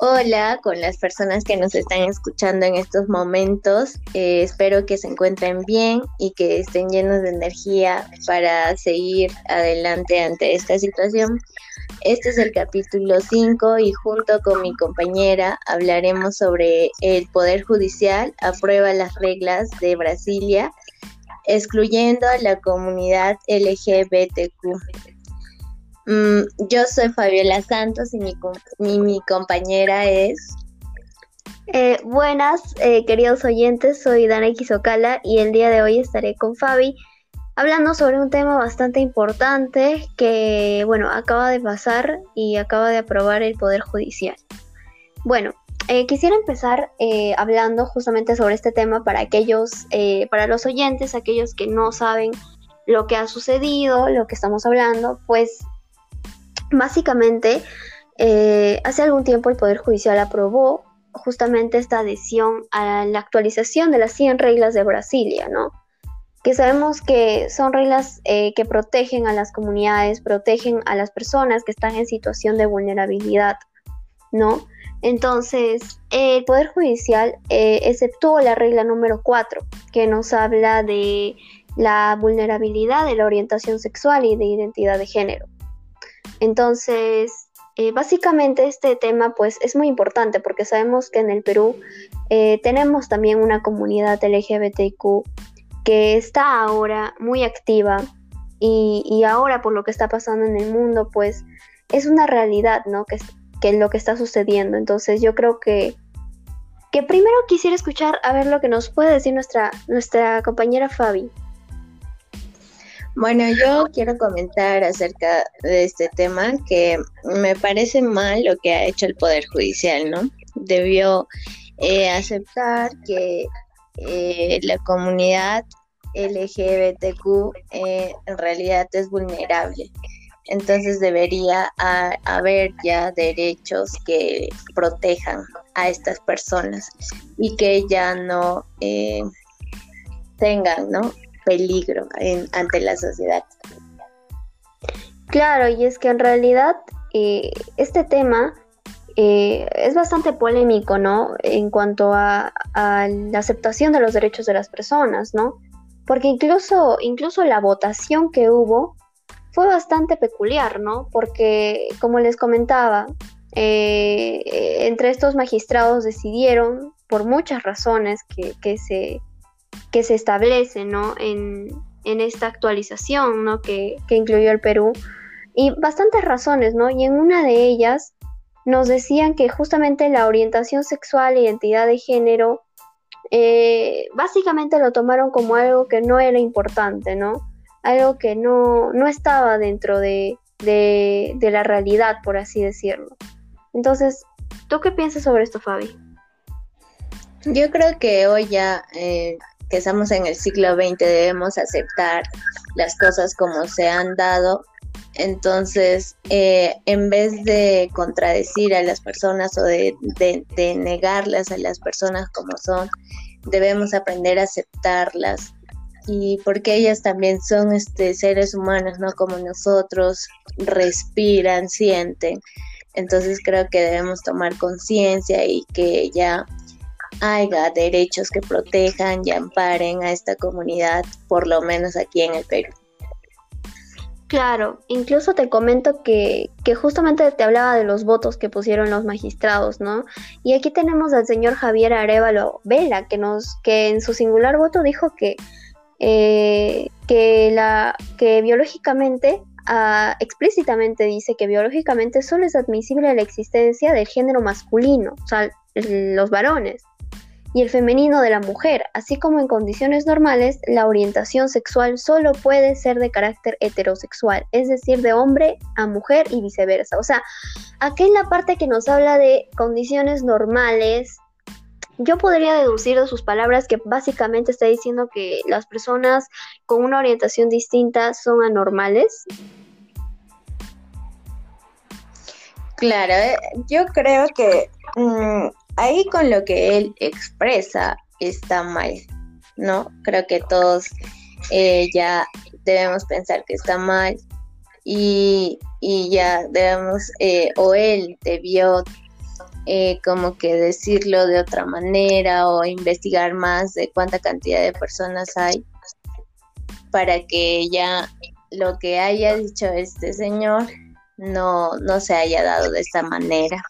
Hola con las personas que nos están escuchando en estos momentos. Eh, espero que se encuentren bien y que estén llenos de energía para seguir adelante ante esta situación. Este es el capítulo 5 y junto con mi compañera hablaremos sobre el Poder Judicial aprueba las reglas de Brasilia, excluyendo a la comunidad LGBTQ. Mm, yo soy Fabiola Santos y mi, mi, compañera es... Eh, buenas, eh, queridos oyentes, soy Dana Quisocala y el día de hoy estaré con Fabi hablando sobre un tema bastante importante que, bueno, acaba de pasar y acaba de aprobar el Poder Judicial. Bueno, eh, quisiera empezar hablando justamente sobre este tema para aquellos, para los oyentes, aquellos que no saben lo que ha sucedido, lo que estamos hablando, pues Básicamente, eh, hace algún tiempo el Poder Judicial aprobó justamente esta adhesión a la actualización de las 100 reglas de Brasilia, ¿no? Que sabemos que son reglas eh, que protegen a las comunidades, protegen a las personas que están en situación de vulnerabilidad, ¿no? Entonces, el Poder Judicial eh, exceptuó la regla número 4, que nos habla de la vulnerabilidad de la orientación sexual y de identidad de género. Entonces, eh, básicamente este tema pues es muy importante porque sabemos que en el Perú eh, tenemos también una comunidad LGBTQ que está ahora muy activa y, ahora por lo que está pasando en el mundo pues es una realidad, ¿no? Que, que lo que está sucediendo. Entonces yo creo que, que primero quisiera escuchar a ver lo que nos puede decir nuestra, nuestra compañera Fabi. Bueno, yo quiero comentar acerca de este tema que me parece mal lo que ha hecho el Poder Judicial, ¿no? Debió eh, aceptar que eh, la comunidad LGBTQ eh, en realidad es vulnerable. Entonces debería haber ya derechos que protejan a estas personas y que ya no tengan, ¿no? Peligro ante la sociedad. Claro, y es que en realidad eh, este tema eh, es bastante polémico, ¿no? En cuanto a, la aceptación de los derechos de las personas, ¿no? Porque incluso, incluso la votación que hubo fue bastante peculiar, ¿no? Porque, como les comentaba, eh, entre estos magistrados decidieron, por muchas razones que, que se, que se establece ¿no? en, esta actualización ¿no? que, incluyó el Perú. Y bastantes razones, ¿no? Y en una de ellas nos decían que justamente la orientación sexual e identidad de género eh, básicamente lo tomaron como algo que no era importante, ¿no? Algo que no, no estaba dentro de, de, la realidad, por así decirlo. Entonces, ¿tú qué piensas sobre esto, Fabi? Yo creo que hoy ya eh, que estamos en el siglo XX debemos aceptar las cosas como se han dado. Entonces, eh, en vez de contradecir a las personas o de, negarlas a las personas como son, debemos aprender a aceptarlas y porque ellas también son este, seres humanos, ¿no? Como nosotros, respiran, sienten. Entonces creo que debemos tomar conciencia y que ya haya derechos que protejan y amparen a esta comunidad, por lo menos aquí en el Perú. Claro, incluso te comento que, que, justamente te hablaba de los votos que pusieron los magistrados, ¿no? Y aquí tenemos al señor Javier Arevalo Vela, que nos, que en su singular voto dijo que, eh, que la, que biológicamente, ah, explícitamente dice que biológicamente solo es admisible la existencia del género masculino, o sea, los varones y el femenino de la mujer, así como en condiciones normales, la orientación sexual solo puede ser de carácter heterosexual, es decir, de hombre a mujer y viceversa. O sea, aquí en la parte que nos habla de condiciones normales, yo podría deducir de sus palabras que básicamente está diciendo que las personas con una orientación distinta son anormales. Claro, eh, yo creo que mm, ahí con lo que él expresa está mal, ¿no? Creo que todos eh, ya debemos pensar que está mal y, ya debemos, eh, o él debió eh, como que decirlo de otra manera o investigar más de cuánta cantidad de personas hay para que ya lo que haya dicho este señor no, no se haya dado de esta manera.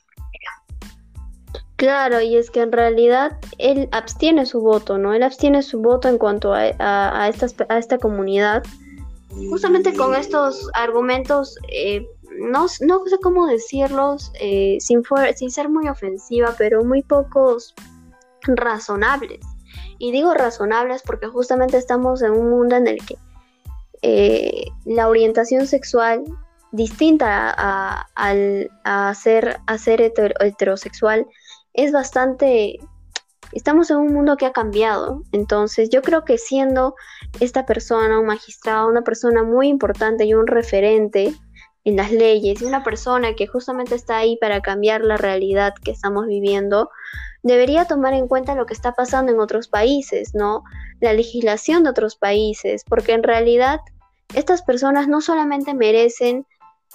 Claro, y es que en realidad él abstiene su voto, ¿no? Él abstiene su voto en cuanto a, a, a esta comunidad, justamente con estos argumentos, eh, no, no, sé cómo decirlos, eh, sin, sin ser muy ofensiva, pero muy pocos razonables. Y digo razonables porque justamente estamos en un mundo en el que eh, la orientación sexual distinta a, a, ser, a ser heterosexual es bastante... Estamos en un mundo que ha cambiado, entonces yo creo que siendo esta persona un magistrado, una persona muy importante y un referente en las leyes y una persona que justamente está ahí para cambiar la realidad que estamos viviendo, debería tomar en cuenta lo que está pasando en otros países, ¿no? La legislación de otros países, porque en realidad estas personas no solamente merecen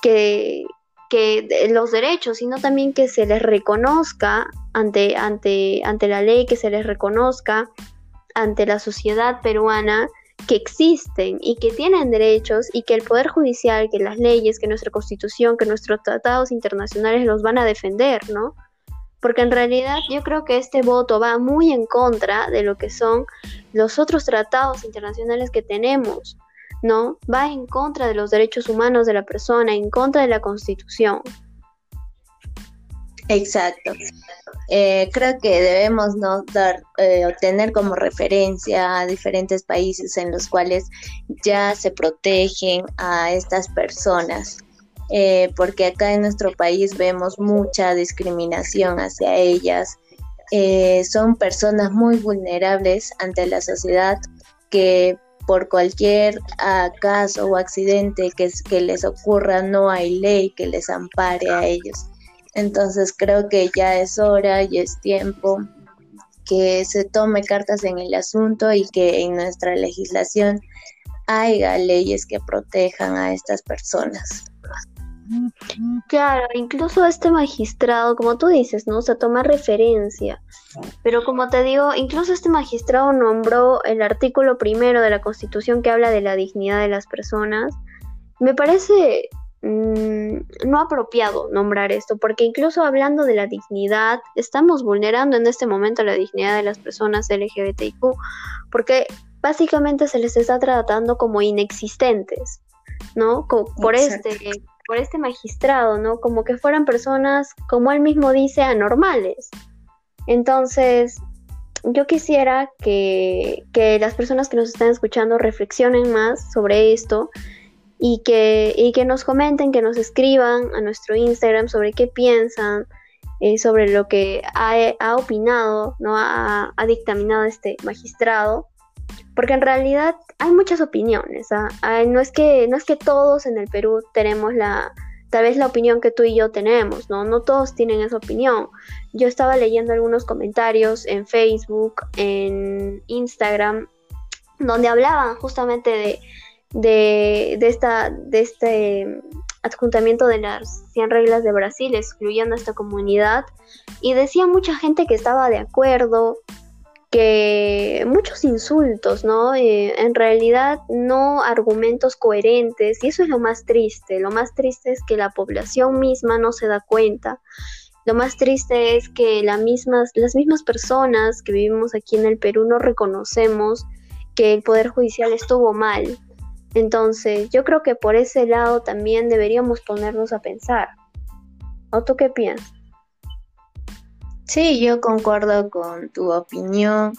que, que los derechos, sino también que se les reconozca ante, ante, ante la ley, que se les reconozca ante la sociedad peruana que existen y que tienen derechos y que el Poder Judicial, que las leyes, que nuestra Constitución, que nuestros tratados internacionales los van a defender, ¿no? Porque en realidad yo creo que este voto va muy en contra de lo que son los otros tratados internacionales que tenemos. ¿No? Va en contra de los derechos humanos de la persona, en contra de la Constitución. Exacto. Eh, creo que debemos no dar eh, tener como referencia a diferentes países en los cuales ya se protegen a estas personas, eh, porque acá en nuestro país vemos mucha discriminación hacia ellas. son personas muy vulnerables ante la sociedad que por cualquier caso o accidente que, que les ocurra, no hay ley que les ampare a ellos. Entonces creo que ya es hora y es tiempo que se tome cartas en el asunto y que en nuestra legislación haya leyes que protejan a estas personas. Claro, incluso este magistrado, como tú dices, ¿no? O sea, toma referencia. Pero como te digo, incluso este magistrado nombró el artículo primero de la Constitución que habla de la dignidad de las personas. Me parece mm, no apropiado nombrar esto, porque incluso hablando de la dignidad, estamos vulnerando en este momento la dignidad de las personas LGBTIQ, porque básicamente se les está tratando como inexistentes, ¿no? por este por este magistrado, ¿no? Como que fueran personas, como él mismo dice, anormales. Entonces, yo quisiera que, que las personas que nos están escuchando reflexionen más sobre esto y que, y que nos comenten, que nos escriban a nuestro Instagram sobre qué piensan, eh, sobre lo que ha, ha opinado, ¿no? Ha, ha, dictaminado este magistrado porque en realidad hay muchas opiniones. ¿ah? no, es que, no es que todos en el Perú tenemos la, tal vez la opinión que tú y yo tenemos, ¿no? No todos tienen esa opinión. Yo estaba leyendo algunos comentarios en Facebook, en Instagram, donde hablaban justamente de, de, de, esta, de este adjuntamiento de las 100 reglas de Brasil, excluyendo a esta comunidad, y decía mucha gente que estaba de acuerdo, que muchos insultos, ¿no? Eh, en realidad no argumentos coherentes y eso es lo más triste. Lo más triste es que la población misma no se da cuenta. Lo más triste es que las mismas personas que vivimos aquí en el Perú no reconocemos que el Poder Judicial estuvo mal. Entonces, yo creo que por ese lado también deberíamos ponernos a pensar. ¿O tú qué piensas? Sí, yo concuerdo con tu opinión.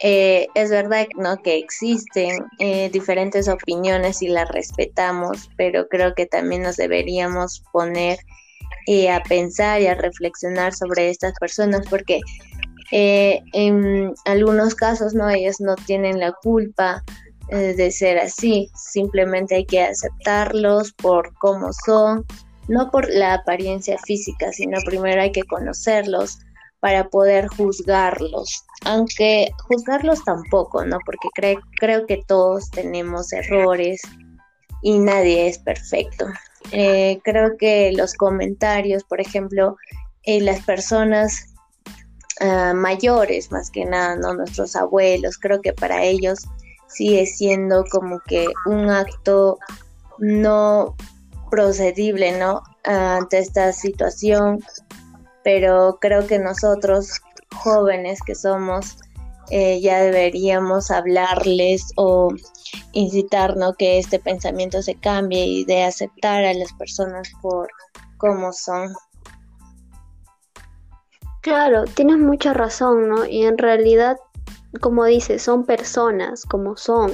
Eh, es verdad ¿no? que existen eh, diferentes opiniones y las respetamos, pero creo que también nos deberíamos poner eh, a pensar y a reflexionar sobre estas personas porque en algunos casos no ellos no tienen la culpa de ser así, simplemente hay que aceptarlos por cómo son, no por la apariencia física, sino primero hay que conocerlos, para poder juzgarlos, aunque juzgarlos tampoco, ¿no? Porque creo que todos tenemos errores y nadie es perfecto. Eh, creo que los comentarios, por ejemplo, eh, las personas ah, mayores, más que nada, ¿no? Nuestros abuelos, creo que para ellos sigue siendo como que un acto no procedible, ¿no? ante esta situación, pero creo que nosotros, jóvenes que somos, eh, ya deberíamos hablarles o incitar, ¿no? Que este pensamiento se cambie y de aceptar a las personas por cómo son. Claro, tienes mucha razón, ¿no? Y en realidad, como dices, son personas como son.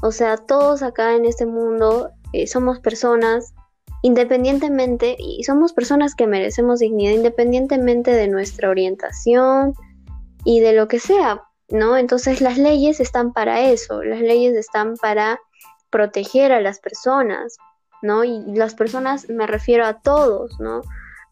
O sea, todos acá en este mundo eh, somos personas independientemente, y somos personas que merecemos dignidad independientemente de nuestra orientación y de lo que sea, ¿no? Entonces las leyes están para eso, las leyes están para proteger a las personas, ¿no? Y las personas me refiero a todos, ¿no?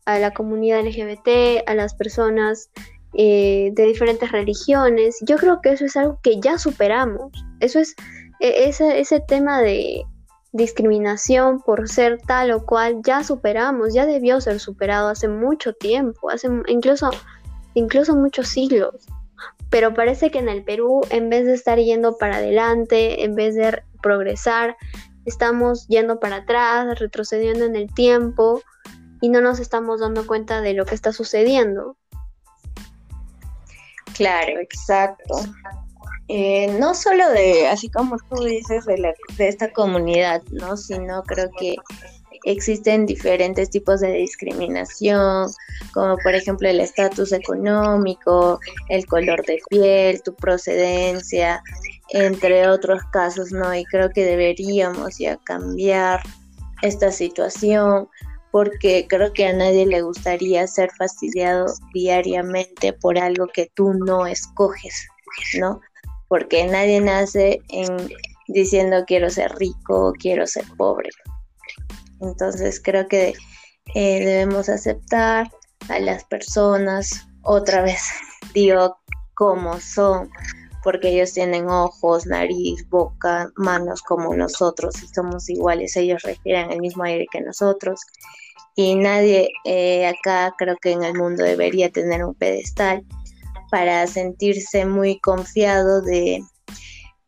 A la comunidad LGBT, a las personas eh, de diferentes religiones. Yo creo que eso es algo que ya superamos. Eso es e, ese, ese tema de discriminación por ser tal o cual ya superamos, ya debió ser superado hace mucho tiempo, hace incluso, incluso muchos siglos. Pero parece que en el Perú, en vez de estar yendo para adelante, en vez de progresar, estamos yendo para atrás, retrocediendo en el tiempo y no nos estamos dando cuenta de lo que está sucediendo. Claro, exacto. Eh, no solo de, así como tú dices, de, la, de esta comunidad, ¿no? Sino creo que existen diferentes tipos de discriminación, como por ejemplo el estatus económico, el color de piel, tu procedencia, entre otros casos, ¿no? Y creo que deberíamos ya cambiar esta situación porque creo que a nadie le gustaría ser fastidiado diariamente por algo que tú no escoges, ¿no? Porque nadie nace en, diciendo quiero ser rico o quiero ser pobre. Entonces creo que eh, debemos aceptar a las personas, otra vez. Digo, como son, porque ellos tienen ojos, nariz, boca, manos como nosotros y somos iguales, ellos respiran el mismo aire que nosotros. Y nadie eh, acá creo que en el mundo debería tener un pedestal para sentirse muy confiado de,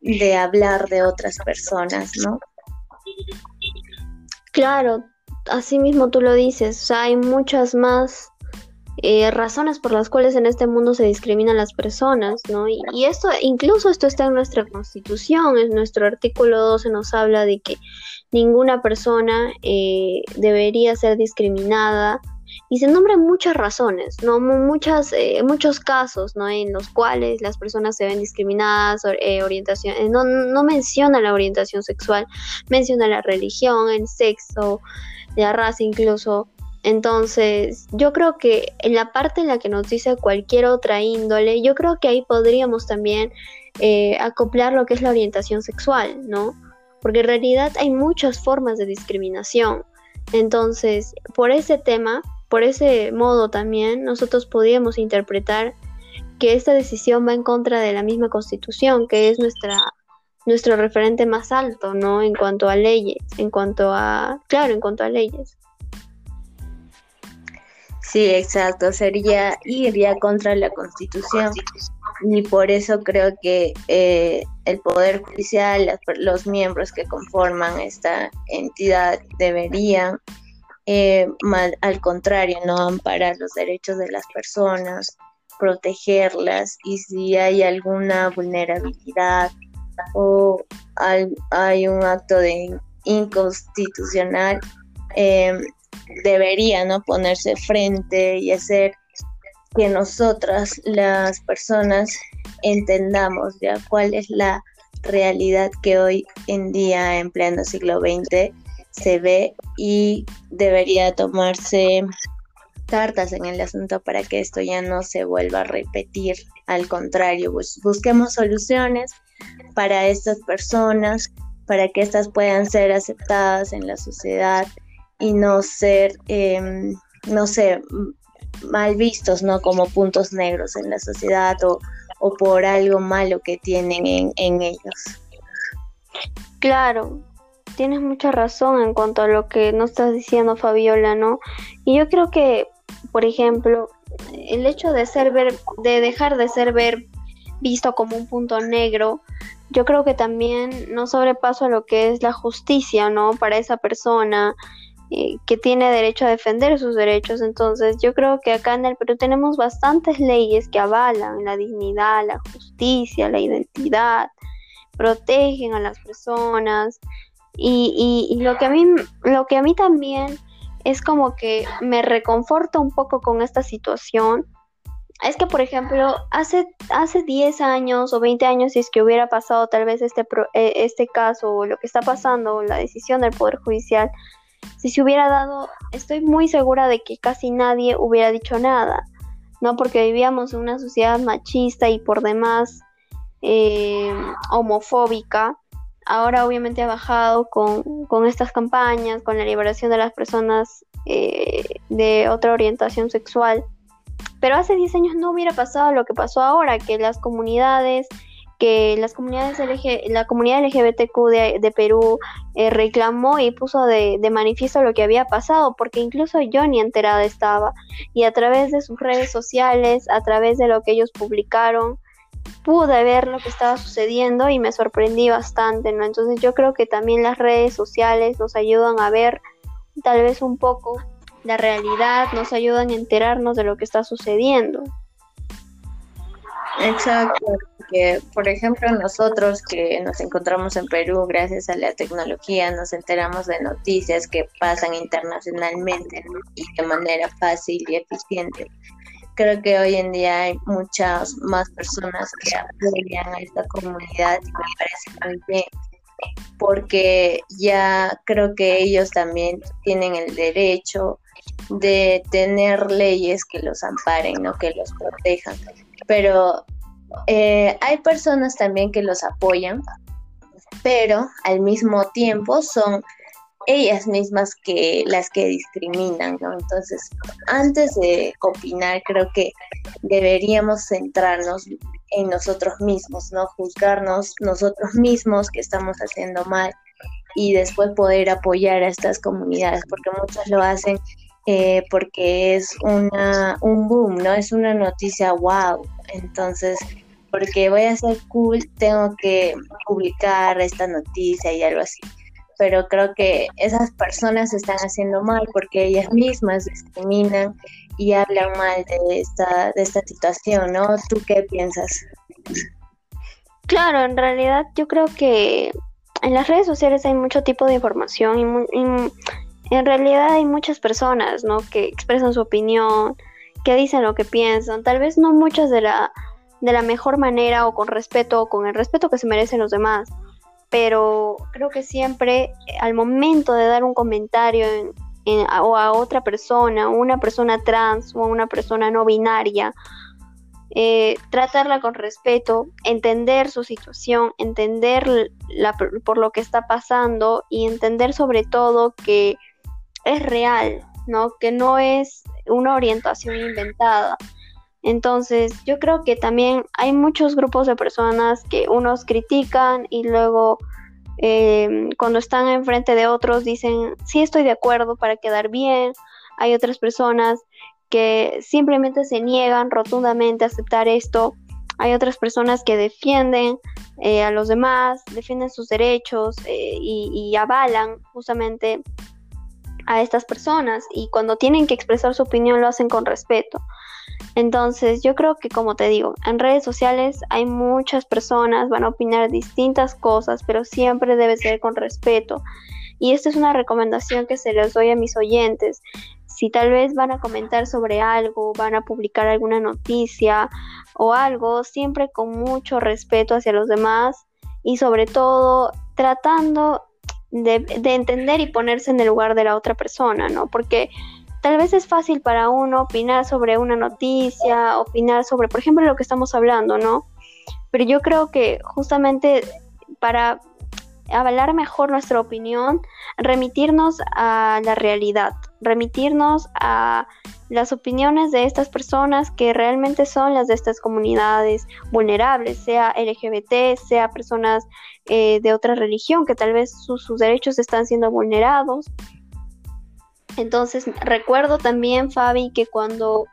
de hablar de otras personas, ¿no? Claro, así mismo tú lo dices, hay muchas más eh, razones por las cuales en este mundo se discriminan las personas, ¿no? Y, y, esto, incluso esto está en nuestra constitución, en nuestro artículo 12 nos habla de que ninguna persona eh, debería ser discriminada y se nombran muchas razones, ¿no? Muchas, eh, muchos casos, ¿no? En los cuales las personas se ven discriminadas, eh, orientación, eh, no, no menciona la orientación sexual, menciona la religión, el sexo, la raza incluso. Entonces, yo creo que en la parte en la que nos dice cualquier otra índole, yo creo que ahí podríamos también acoplar lo que es la orientación sexual, ¿no? Porque en realidad hay muchas formas de discriminación. Entonces, por ese tema, por ese modo también nosotros podríamos interpretar que esta decisión va en contra de la misma constitución, que es nuestra nuestro referente más alto, ¿no? En cuanto a leyes, en cuanto a, claro, en cuanto a leyes. Sí, exacto, sería iría contra la constitución y por eso creo que eh, el Poder Judicial, los miembros que conforman esta entidad deberían eh, al contrario, no amparar los derechos de las personas, protegerlas y si hay alguna vulnerabilidad o hay, un acto de inconstitucional, eh, debería ponerse frente y hacer que nosotras, las personas, entendamos ya cuál es la realidad que hoy en día, en pleno siglo XX, se ve y debería tomarse cartas en el asunto para que esto ya no se vuelva a repetir. Al contrario, busquemos soluciones para estas personas, para que éstas puedan ser aceptadas en la sociedad y no ser, em, no sé, mal vistos, ¿no? Como puntos negros en la sociedad o, o por algo malo que tienen en, en ellos. Claro, tienes mucha razón en cuanto a lo que nos estás diciendo, Fabiola, ¿no? Y yo creo que por ejemplo, el hecho de ser ver, de dejar de ser ver visto como un punto negro, yo creo que también no sobrepaso a lo que es la justicia, ¿no? Para esa persona eh, que tiene derecho a defender sus derechos. Entonces, yo creo que acá en el Perú tenemos bastantes leyes que avalan la dignidad, la justicia, la identidad, protegen a las personas. Y, y, lo que a mí, lo que a mí también es como que me reconforta un poco con esta situación es que, por ejemplo, hace, hace 10 años o 20 años, si es que hubiera pasado tal vez este, eh, este caso o lo que está pasando, la decisión del Poder Judicial, si se hubiera dado, estoy muy segura de que casi nadie hubiera dicho nada, ¿no? Porque vivíamos en una sociedad machista y por demás eh, homofóbica. Ahora obviamente ha bajado con, con, estas campañas, con la liberación de las personas eh, de otra orientación sexual. Pero hace 10 años no hubiera pasado lo que pasó ahora, que las comunidades, que las comunidades la comunidad LGBTQ de, de Perú eh, reclamó y puso de, de, manifiesto lo que había pasado, porque incluso yo ni enterada estaba. Y a través de sus redes sociales, a través de lo que ellos publicaron, pude ver lo que estaba sucediendo y me sorprendí bastante, ¿no? Entonces yo creo que también las redes sociales nos ayudan a ver tal vez un poco la realidad, nos ayudan a enterarnos de lo que está sucediendo. Exacto, por ejemplo nosotros que nos encontramos en Perú gracias a la tecnología nos enteramos de noticias que pasan internacionalmente y de manera fácil y eficiente. Creo que hoy en día hay muchas más personas que apoyan a esta comunidad y me parece muy bien porque ya creo que ellos también tienen el derecho de tener leyes que los amparen, ¿no? que los protejan. Pero eh, hay personas también que los apoyan, pero al mismo tiempo son ellas mismas que las que discriminan, ¿no? Entonces, antes de opinar, creo que deberíamos centrarnos en nosotros mismos, ¿no? Juzgarnos nosotros mismos que estamos haciendo mal y después poder apoyar a estas comunidades, porque muchos lo hacen eh, porque es una, un boom, ¿no? Es una noticia wow. Entonces, porque voy a ser cool, tengo que publicar esta noticia y algo así. Pero creo que esas personas están haciendo mal porque ellas mismas discriminan y hablan mal de esta, de esta situación, ¿no? ¿Tú qué piensas? Claro, en realidad yo creo que en las redes sociales hay mucho tipo de información y, y en realidad hay muchas personas, ¿no? Que expresan su opinión, que dicen lo que piensan, tal vez no muchas de la, de la mejor manera o con respeto, o con el respeto que se merecen los demás, pero creo que siempre eh, al momento de dar un comentario o a otra persona, una persona trans o a una persona no binaria, eh, tratarla con respeto, entender su situación, entender la, por lo que está pasando y entender sobre todo que es real, ¿no? Que no es una orientación inventada. Entonces, yo creo que también hay muchos grupos de personas que unos critican y luego em, cuando están enfrente de otros dicen, sí estoy de acuerdo para quedar bien. Hay otras personas que simplemente se niegan rotundamente a aceptar esto. Hay otras personas que defienden eh, a los demás, defienden sus derechos eh, y avalan justamente a estas personas y cuando tienen que expresar su opinión lo hacen con respeto. Entonces, yo creo que como te digo, en redes sociales hay muchas personas, van a opinar distintas cosas, pero siempre debe ser con respeto. Y esta es una recomendación que se les doy a mis oyentes. Si tal vez van a comentar sobre algo, van a publicar alguna noticia o algo, siempre con mucho respeto hacia los demás y sobre todo tratando de, entender y ponerse en el lugar de la otra persona, ¿no? Porque tal vez es fácil para uno opinar sobre una noticia, opinar sobre, por ejemplo, lo que estamos hablando, ¿no? Pero yo creo que justamente para avalar mejor nuestra opinión, remitirnos a la realidad, remitirnos a las opiniones de estas personas que realmente son las de estas comunidades vulnerables, sea LGBT, sea personas eh, de otra religión, que tal vez sus, derechos están siendo vulnerados. Entonces, recuerdo también, Fabi, que cuando,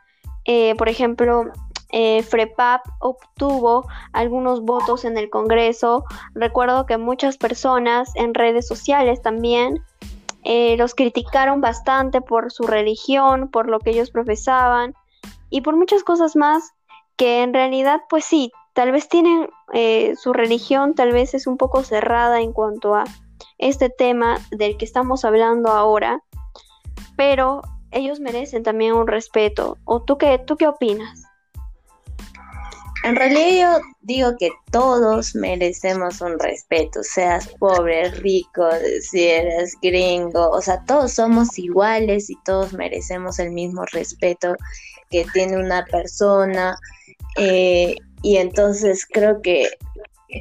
eh, por ejemplo, eh, FREPAP obtuvo algunos votos en el Congreso, recuerdo que muchas personas en redes sociales también eh, los criticaron bastante por su religión, por lo que ellos profesaban y por muchas cosas más que en realidad, pues sí, tal vez tienen su religión, tal vez es un poco cerrada en cuanto a este tema del que estamos hablando ahora, pero ellos merecen también un respeto. ¿O tú qué, tú qué opinas? En realidad yo digo que todos merecemos un respeto, seas pobre, rico, si eres gringo, o sea, todos somos iguales y todos merecemos el mismo respeto que tiene una persona. Eh, y entonces creo que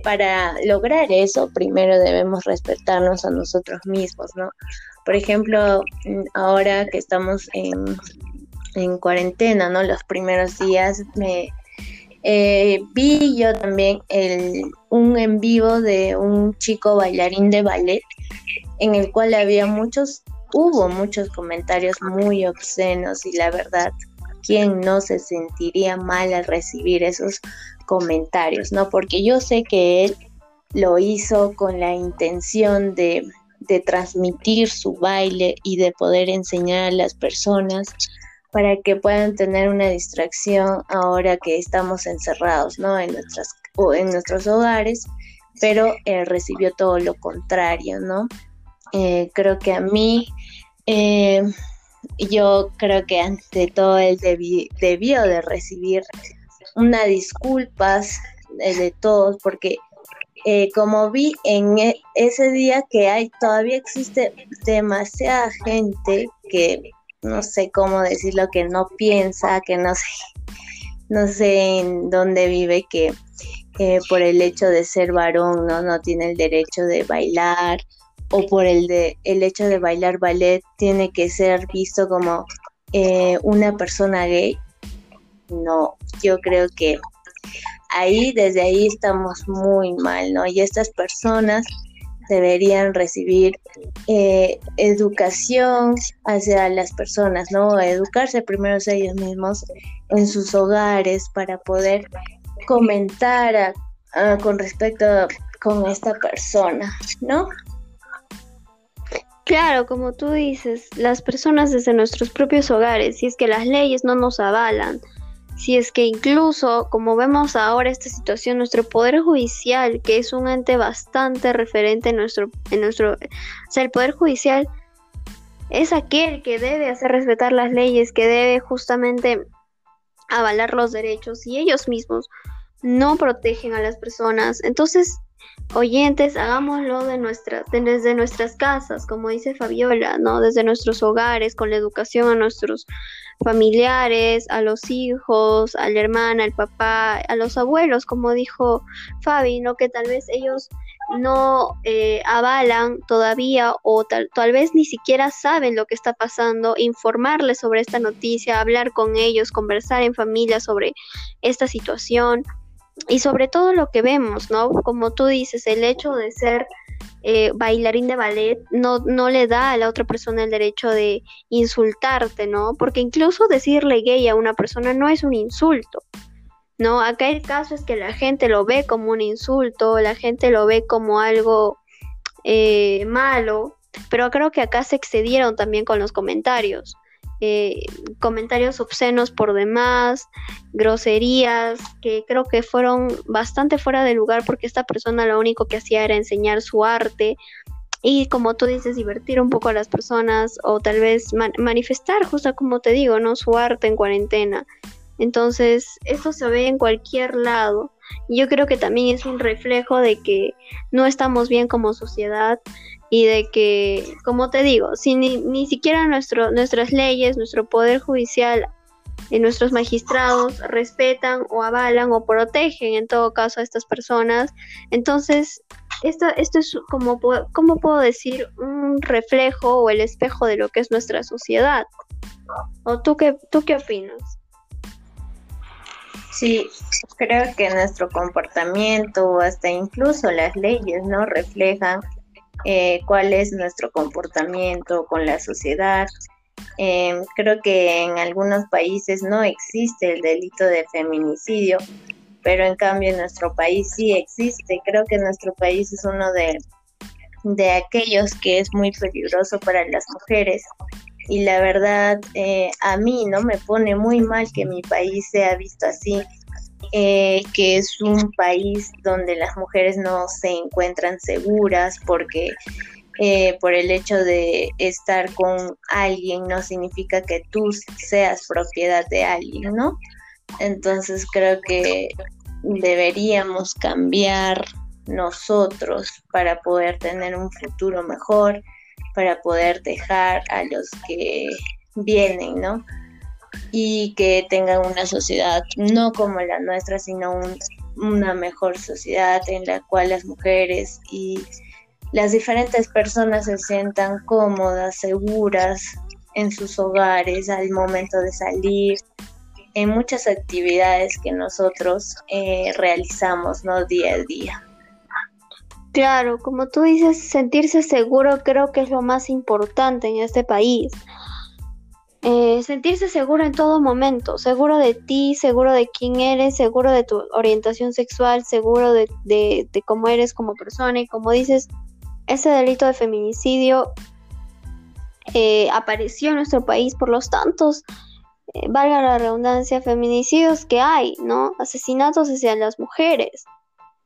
para lograr eso, primero debemos respetarnos a nosotros mismos, ¿no? Por ejemplo, ahora que estamos en, cuarentena, ¿no? Los primeros días me eh, vi yo también un en vivo de un chico bailarín de ballet en el cual había muchos, hubo muchos comentarios muy obscenos y la verdad, ¿quién no se sentiría mal al recibir esos comentarios, ¿no? Porque yo sé que él lo hizo con la intención de, de transmitir su baile y de poder enseñar a las personas para que puedan tener una distracción ahora que estamos encerrados, ¿no? En nuestras o en nuestros hogares, pero recibió todo lo contrario, ¿no? Eh, creo que a mí, eh, yo creo que ante todo él debió de recibir una disculpas eh, de todos, porque eh, como vi en e, ese día que hay, todavía existe demasiada gente que no sé cómo decirlo, que no piensa, que no sé, no sé en dónde vive, que eh, por el hecho de ser varón no, no tiene el derecho de bailar, o por el de el hecho de bailar ballet tiene que ser visto como una persona gay. No, yo creo que ahí, desde ahí estamos muy mal, ¿no? Y estas personas deberían recibir eh, educación hacia las personas, ¿no? Educarse primero ellos mismos en sus hogares para poder comentar con respecto con esta persona, ¿no? Claro, como tú dices, las personas desde nuestros propios hogares, si es que las leyes no nos avalan, si es que incluso, como vemos ahora esta situación, nuestro Poder Judicial, que es un ente bastante referente en nuestro, en nuestro, o sea, el Poder Judicial es aquel que debe hacer respetar las leyes, que debe justamente avalar los derechos y ellos mismos no protegen a las personas. Entonces, oyentes, hagámoslo de nuestras, desde nuestras casas, como dice Fabiola, ¿no? Desde nuestros hogares, con la educación a nuestros familiares, a los hijos, a la hermana, al papá, a los abuelos, como dijo Fabi, ¿no? Que tal vez ellos no eh, avalan todavía o tal, tal vez ni siquiera saben lo que está pasando, informarles sobre esta noticia, hablar con ellos, conversar en familia sobre esta situación y sobre todo lo que vemos, ¿no? Como tú dices, el hecho de ser eh, bailarín de ballet no, no le da a la otra persona el derecho de insultarte, ¿no? Porque incluso decirle gay a una persona no es un insulto, ¿no? Acá el caso es que la gente lo ve como un insulto, la gente lo ve como algo eh, malo, pero creo que acá se excedieron también con los comentarios. Eh, comentarios obscenos por demás, groserías, que creo que fueron bastante fuera de lugar porque esta persona lo único que hacía era enseñar su arte y como tú dices, divertir un poco a las personas o tal vez manifestar, justo como te digo, ¿no? Su arte en cuarentena. Entonces, esto se ve en cualquier lado. Yo creo que también es un reflejo de que no estamos bien como sociedad y de que, como te digo, si ni, ni siquiera nuestro, nuestras leyes, nuestro poder judicial y nuestros magistrados respetan o avalan o protegen en todo caso a estas personas, entonces esto, esto es como, ¿cómo puedo decir? Un reflejo o el espejo de lo que es nuestra sociedad. ¿O tú qué, tú qué opinas? Sí, creo que nuestro comportamiento o hasta incluso las leyes no reflejan eh, cuál es nuestro comportamiento con la sociedad Em, creo que en algunos países no existe el delito de feminicidio, pero en cambio en nuestro país sí existe. Creo que nuestro país es uno de, de aquellos que es muy peligroso para las mujeres. Y la verdad, eh, a mí no me pone muy mal que mi país sea visto así, eh, que es un país donde las mujeres no se encuentran seguras porque eh, por el hecho de estar con alguien no significa que tú seas propiedad de alguien, ¿no? Entonces creo que deberíamos cambiar nosotros para poder tener un futuro mejor, para poder dejar a los que vienen, ¿no? Y que tengan una sociedad no como la nuestra, sino una mejor sociedad en la cual las mujeres y las diferentes personas se sientan cómodas, seguras en sus hogares al momento de salir, en muchas actividades que nosotros eh, realizamos ¿no? día a día. Claro, como tú dices, sentirse seguro creo que es lo más importante en este país. Eh, sentirse seguro en todo momento, seguro de ti, seguro de quién eres, seguro de tu orientación sexual, seguro de, de cómo eres como persona y como dices, ese delito de feminicidio eh, apareció en nuestro país por los tantos, eh, valga la redundancia, feminicidios que hay, ¿no? Asesinatos hacia las mujeres.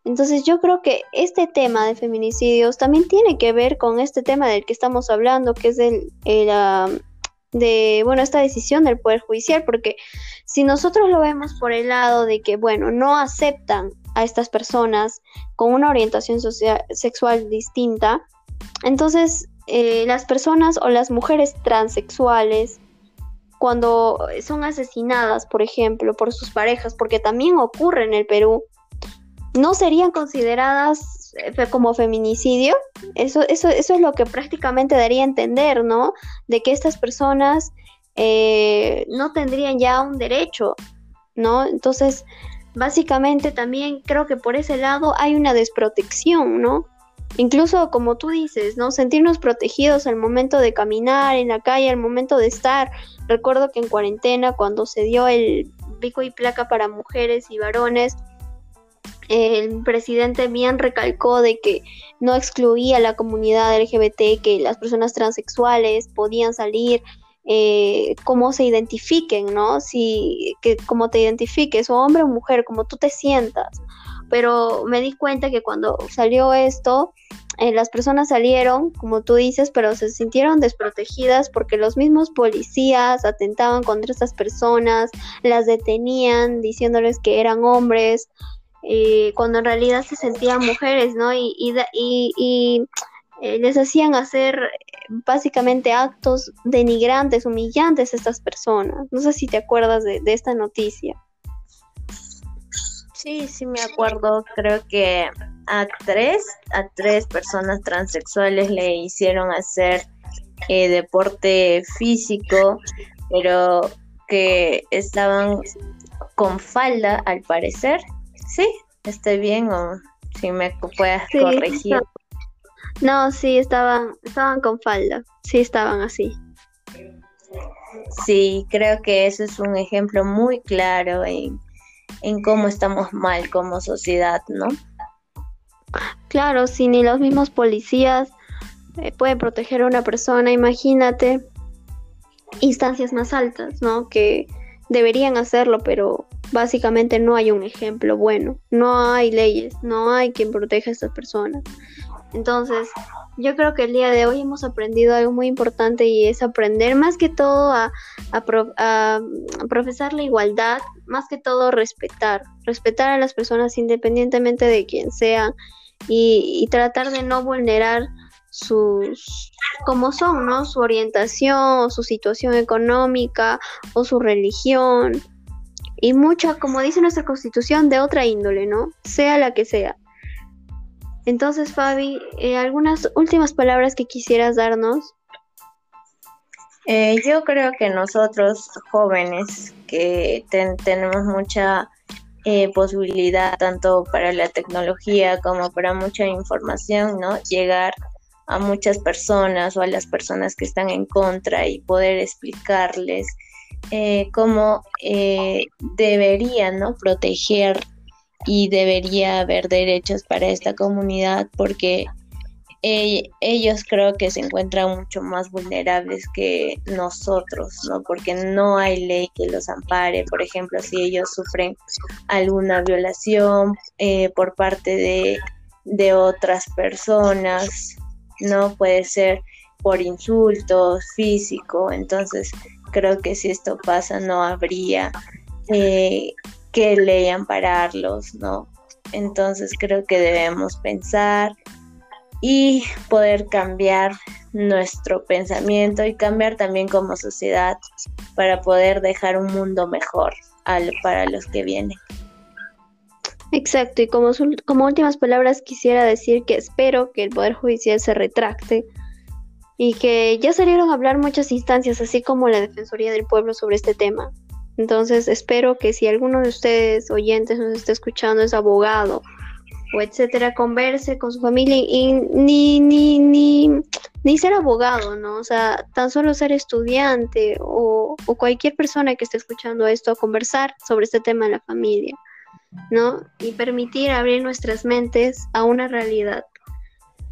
Entonces yo creo que este tema de feminicidios también tiene que ver con este tema del que estamos hablando, que es el, de, bueno, esta decisión del Poder Judicial, porque si nosotros lo vemos por el lado de que, bueno, no aceptan a estas personas con una orientación sexual distinta, entonces eh, las personas o las mujeres transexuales, cuando son asesinadas, por ejemplo, por sus parejas, porque también ocurre en el Perú, no serían consideradas como feminicidio. Eso, eso, eso es lo que prácticamente daría a entender, ¿no? De que estas personas eh, no tendrían ya un derecho, ¿no? Entonces, básicamente también creo que por ese lado hay una desprotección, ¿no? Incluso como tú dices, ¿no? Sentirnos protegidos al momento de caminar en la calle, al momento de estar. Recuerdo que en cuarentena, cuando se dio el pico y placa para mujeres y varones, el presidente bien recalcó de que no excluía a la comunidad LGBT, que las personas transexuales podían salir eh, cómo se identifiquen, ¿no? Si, que cómo te identifiques, o hombre o mujer, como tú te sientas. Pero me di cuenta que cuando salió esto, eh, las personas salieron, como tú dices, pero se sintieron desprotegidas porque los mismos policías atentaban contra estas personas, las detenían diciéndoles que eran hombres, eh, cuando en realidad se sentían mujeres, ¿no? Y, eh, les hacían hacer básicamente actos denigrantes, humillantes a estas personas. No sé si te acuerdas de, esta noticia. Sí, sí me acuerdo. Creo que a tres, a tres personas transexuales le hicieron hacer eh, deporte físico, pero que estaban con falda al parecer. Sí, estoy bien o si me puedes corregir. No, sí, estaban, estaban con falda, sí estaban así. Sí, creo que eso es un ejemplo muy claro en, cómo estamos mal como sociedad, ¿no? Claro, si ni los mismos policías eh, pueden proteger a una persona, imagínate instancias más altas, ¿no? Que deberían hacerlo, pero básicamente no hay un ejemplo bueno, no hay leyes, no hay quien proteja a estas personas. Entonces, yo creo que el día de hoy hemos aprendido algo muy importante y es aprender más que todo a, profesar la igualdad, más que todo respetar, respetar a las personas independientemente de quién sean y, tratar de no vulnerar sus como son, ¿no? Su orientación, o su situación económica o su religión y mucha, como dice nuestra constitución, de otra índole, ¿no? Sea la que sea. Entonces, Fabi, eh, ¿algunas últimas palabras que quisieras darnos? Eh, yo creo que nosotros jóvenes que tenemos mucha eh, posibilidad tanto para la tecnología como para mucha información, ¿no? Llegar a muchas personas o a las personas que están en contra y poder explicarles eh, cómo eh, deberían ¿no? proteger y debería haber derechos para esta comunidad porque ellos creo que se encuentran mucho más vulnerables que nosotros, ¿no? Porque no hay ley que los ampare, por ejemplo, si ellos sufren alguna violación eh, por parte de, de otras personas, ¿no? Puede ser por insultos, físico, entonces creo que si esto pasa no habría eh, que ley ampararlos, ¿no? Entonces creo que debemos pensar y poder cambiar nuestro pensamiento y cambiar también como sociedad para poder dejar un mundo mejor para los que vienen. Exacto, y como, como últimas palabras quisiera decir que espero que el Poder Judicial se retracte y que ya salieron a hablar muchas instancias, así como la Defensoría del Pueblo sobre este tema. Entonces espero que si alguno de ustedes oyentes nos está escuchando es abogado o etcétera, converse con su familia y ni, ni, ni, ni ser abogado, ¿no? O sea, tan solo ser estudiante o, cualquier persona que esté escuchando esto, conversar sobre este tema en la familia, ¿no? Y permitir abrir nuestras mentes a una realidad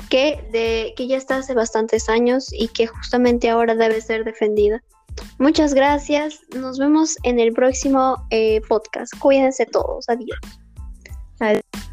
que, de, que ya está hace bastantes años y que justamente ahora debe ser defendida. Muchas gracias, nos vemos en el próximo eh, podcast. Cuídense todos, adiós. adiós.